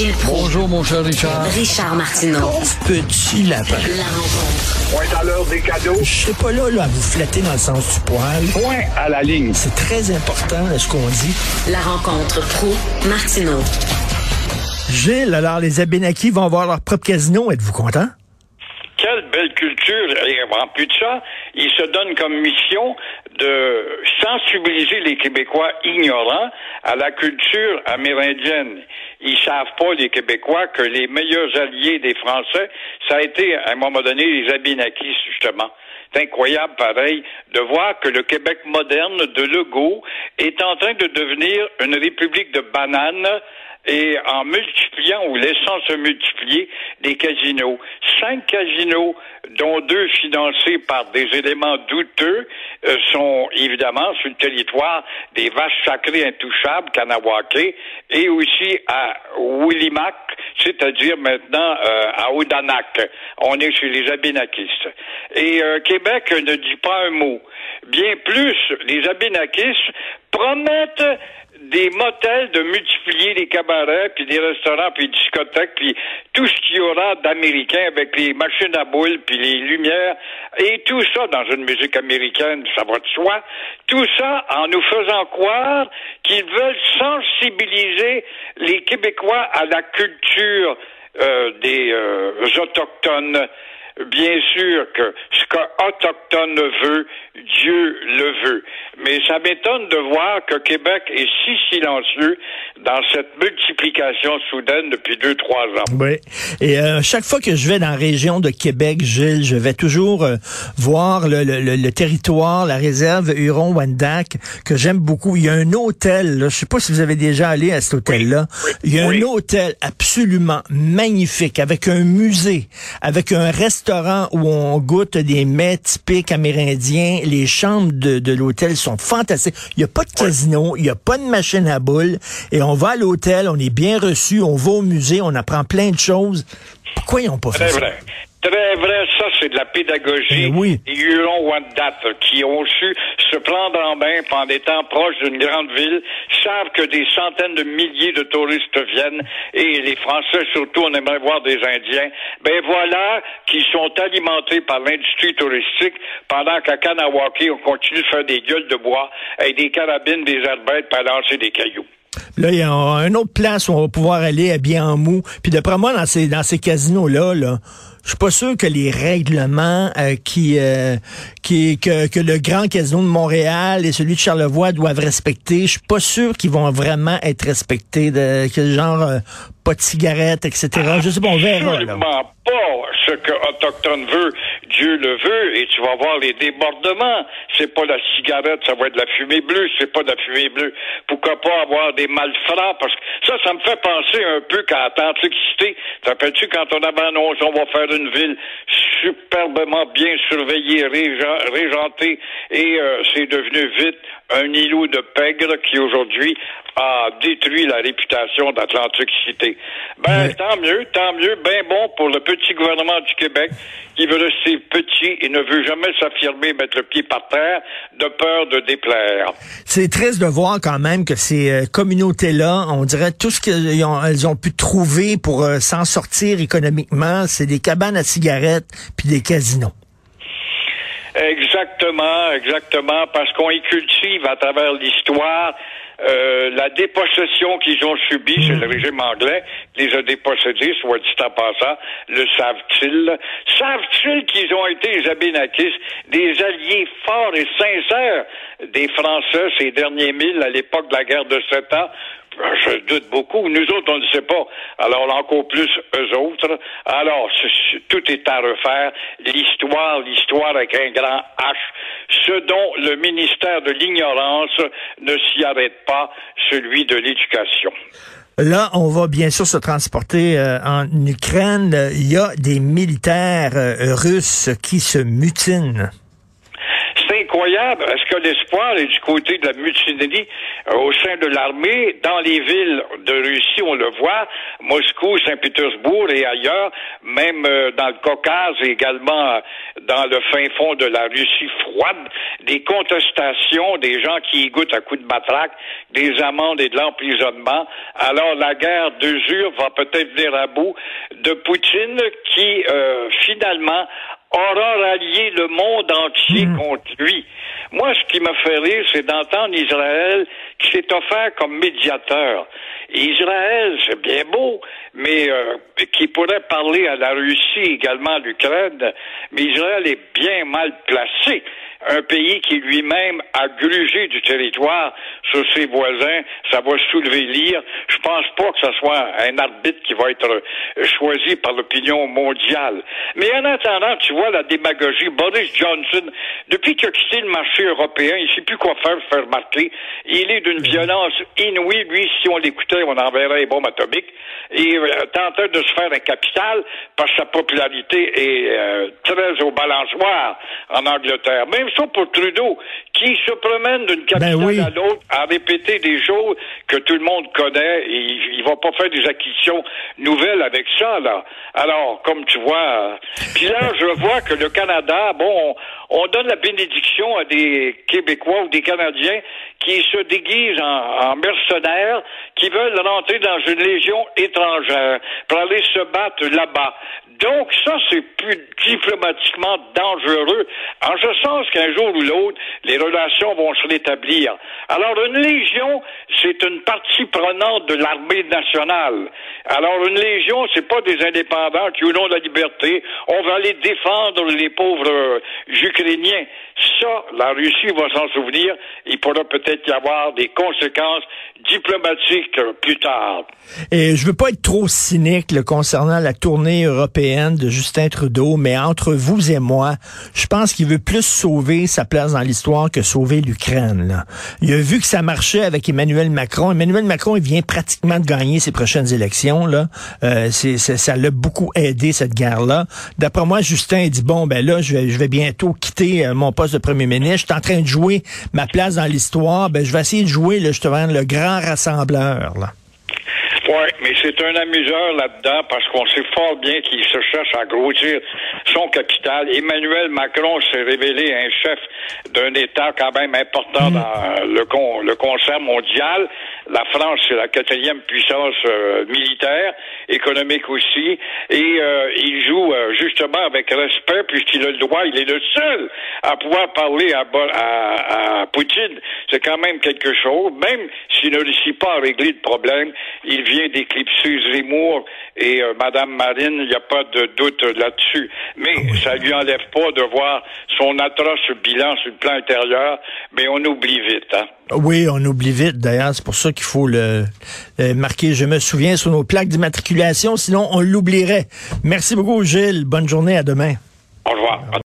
Gilles Proulx. Bonjour, mon cher Richard. Richard Martineau. Petit lapin. La rencontre. Point à l'heure des cadeaux. Je serai pas là, là à vous flatter dans le sens du poil. Point à la ligne. C'est très important ce qu'on dit. La rencontre pro martineau Gilles, alors les Abénakis vont avoir leur propre casino. Êtes-vous content? quelle belle culture. Et en plus de ça, ils se donnent comme mission de sensibiliser les Québécois ignorants à la culture amérindienne. Ils savent pas, les Québécois, que les meilleurs alliés des Français, ça a été, à un moment donné, les Abénakis, justement. C'est incroyable, pareil, de voir que le Québec moderne de Legault est en train de devenir une république de bananes et en multipliant ou laissant se multiplier des casinos. Cinq casinos, dont deux financés par des éléments douteux, euh, sont évidemment sur le territoire des vaches sacrées intouchables, Kanawake, et aussi à Willimac, c'est-à-dire maintenant euh, à Odanak. On est chez les Abénakistes. Et euh, Québec ne dit pas un mot. Bien plus, les Abénakistes promettent des motels de multiplier les cabarets, puis des restaurants, puis les discothèques, puis tout ce qu'il y aura d'américain avec les machines à boules, puis les lumières, et tout ça dans une musique américaine, ça va de soi, tout ça en nous faisant croire qu'ils veulent sensibiliser les Québécois à la culture euh, des euh, autochtones bien sûr que ce qu'un autochtone veut, Dieu le veut. Mais ça m'étonne de voir que Québec est si silencieux dans cette multiplication soudaine depuis deux, trois ans. Oui. Et euh, chaque fois que je vais dans la région de Québec, Gilles, je vais toujours euh, voir le, le, le, territoire, la réserve Huron-Wendac, que j'aime beaucoup. Il y a un hôtel, là, je sais pas si vous avez déjà allé à cet hôtel-là. Il y a un hôtel absolument magnifique, avec un musée, avec un restaurant où on goûte des mets typiques amérindiens. Les chambres de, de l'hôtel sont fantastiques. Il n'y a pas de casino, il n'y a pas de machine à boules. Et on va à l'hôtel, on est bien reçu, on va au musée, on apprend plein de choses. Pourquoi ils n'ont pas fait ça? vrai. Très vrai, ça c'est de la pédagogie. Eh oui. Les Hurons-Wendat qui ont su se prendre en main en étant proches d'une grande ville, savent que des centaines de milliers de touristes viennent et les Français surtout, on aimerait voir des Indiens. Ben voilà qui sont alimentés par l'industrie touristique pendant qu'à Kanawake, on continue de faire des gueules de bois avec des carabines, des arbettes, pour lancer des cailloux. Là, il y a une autre place où on va pouvoir aller habillé en mou. Puis d'après moi, dans ces, dans ces casinos-là, là, je suis pas sûr que les règlements euh, qui, euh, qui que, que le grand casino de Montréal et celui de Charlevoix doivent respecter, je suis pas sûr qu'ils vont vraiment être respectés. De, que genre euh, pas de cigarettes, etc. Je sais pas, on verra. Là. Dieu le veut et tu vas voir les débordements. C'est pas la cigarette, ça va être de la fumée bleue. C'est pas de la fumée bleue. Pourquoi pas avoir des malfrats? Parce que ça, ça me fait penser un peu qu'à. Te rappelles-tu quand on avait annoncé on va faire une ville superbement bien surveillée, régen- régentée et euh, c'est devenu vite un îlot de pègre qui aujourd'hui a détruit la réputation d'Atlantic City. Ben, tant mieux, tant mieux, ben bon pour le petit gouvernement du Québec qui veut rester petit et ne veut jamais s'affirmer, mettre le pied par terre de peur de déplaire. C'est triste de voir quand même que ces euh, communautés-là, on dirait tout ce qu'elles ont, elles ont pu trouver pour euh, s'en sortir économiquement, c'est des cabanes à cigarettes puis des casinos. Exactement, exactement, parce qu'on y cultive à travers l'histoire euh, la dépossession qu'ils ont subie, c'est le régime anglais les a dépossédés, soit dit en passant, le savent-ils? Savent-ils qu'ils ont été, les Abénakis, des alliés forts et sincères des Français ces derniers milles à l'époque de la guerre de Sept Ans? Je doute beaucoup. Nous autres, on ne sait pas. Alors, encore plus eux autres. Alors, tout est à refaire. L'histoire, l'histoire avec un grand H. Ce dont le ministère de l'Ignorance ne s'y arrête pas, celui de l'éducation. Là, on va bien sûr se transporter euh, en Ukraine. Il y a des militaires euh, russes qui se mutinent. Est-ce que l'espoir est du côté de la mutinerie euh, au sein de l'armée? Dans les villes de Russie, on le voit, Moscou, Saint-Pétersbourg et ailleurs, même euh, dans le Caucase et également euh, dans le fin fond de la Russie froide, des contestations, des gens qui y goûtent à coups de matraque, des amendes et de l'emprisonnement. Alors la guerre d'usure va peut-être venir à bout de Poutine qui finalement aura rallié le monde entier Hmm. contre lui. Moi, ce qui me fait rire, c'est d'entendre Israël qui s'est offert comme médiateur. Israël, c'est bien beau, mais euh, qui pourrait parler à la Russie, également à l'Ukraine, mais Israël est bien mal placé. Un pays qui lui-même a grugé du territoire sur ses voisins, ça va soulever l'ire. Je pense pas que ce soit un arbitre qui va être choisi par l'opinion mondiale. Mais en attendant, tu vois la démagogie. Boris Johnson, depuis qu'il a quitté le marché européen, il sait plus quoi faire, faire remarquer. Il est d'une violence inouïe. Lui, si on l'écoutait, on enverrait les bombes atomiques. Euh, tentait de se faire un capital parce que sa popularité est euh, très au balançoire en Angleterre. Ça pour Trudeau, qui se promène d'une capitale Ben oui. à l'autre à répéter des choses que tout le monde connaît. Et il, il va pas faire des acquisitions nouvelles avec ça, là. Alors, comme tu vois, euh, puis là, je vois que le Canada, bon, on, on donne la bénédiction à des Québécois ou des Canadiens qui se déguisent en, en mercenaires, qui veulent rentrer dans une légion étrangère pour aller se battre là-bas. Donc, ça, c'est plus diplomatiquement dangereux, en ce sens qu'un jour ou l'autre, les relations vont se rétablir. Alors, une légion, c'est une partie prenante de l'armée nationale. Alors, une légion, c'est pas des indépendants qui, au nom la liberté, on va aller défendre les pauvres euh, Ukrainiens. Ça, la Russie va s'en souvenir. Il pourra peut-être y avoir des conséquences diplomatiques plus tard. Et je veux pas être trop cynique concernant la tournée européenne de Justin Trudeau, mais entre vous et moi, je pense qu'il veut plus sauver sa place dans l'histoire que sauver l'Ukraine. Il a vu que ça marchait avec Emmanuel Macron. Emmanuel Macron, il vient pratiquement de gagner ses prochaines élections. Là, euh, ça l'a beaucoup aidé cette guerre-là. D'après moi, Justin dit bon ben là, je vais, je vais bientôt quitter euh, mon poste de premier ministre. Je suis en train de jouer ma place dans l'histoire. Ben je vais essayer de jouer là, justement le grand rassembleur. Là. Oui, mais c'est un amuseur là-dedans parce qu'on sait fort bien qu'il se cherche à grossir son capital. Emmanuel Macron s'est révélé un chef d'un État quand même important dans le, con- le concert mondial. La France, c'est la quatrième puissance euh, militaire, économique aussi, et euh, il joue euh, justement avec respect puisqu'il a le droit, il est le seul à pouvoir parler à, à, à Poutine. C'est quand même quelque chose. Même s'il ne réussit pas à régler le problème, il vient d'éclipser Zemmour et euh, Madame Marine, il n'y a pas de doute là-dessus. Mais ça lui enlève pas de voir son atroce bilan sur le plan intérieur, mais on oublie vite. Hein? Oui, on oublie vite d'ailleurs. C'est pour ça qu'il faut le, marquer. Je me souviens sur nos plaques d'immatriculation, sinon on l'oublierait. Merci beaucoup, Gilles. Bonne journée. À demain. Au revoir.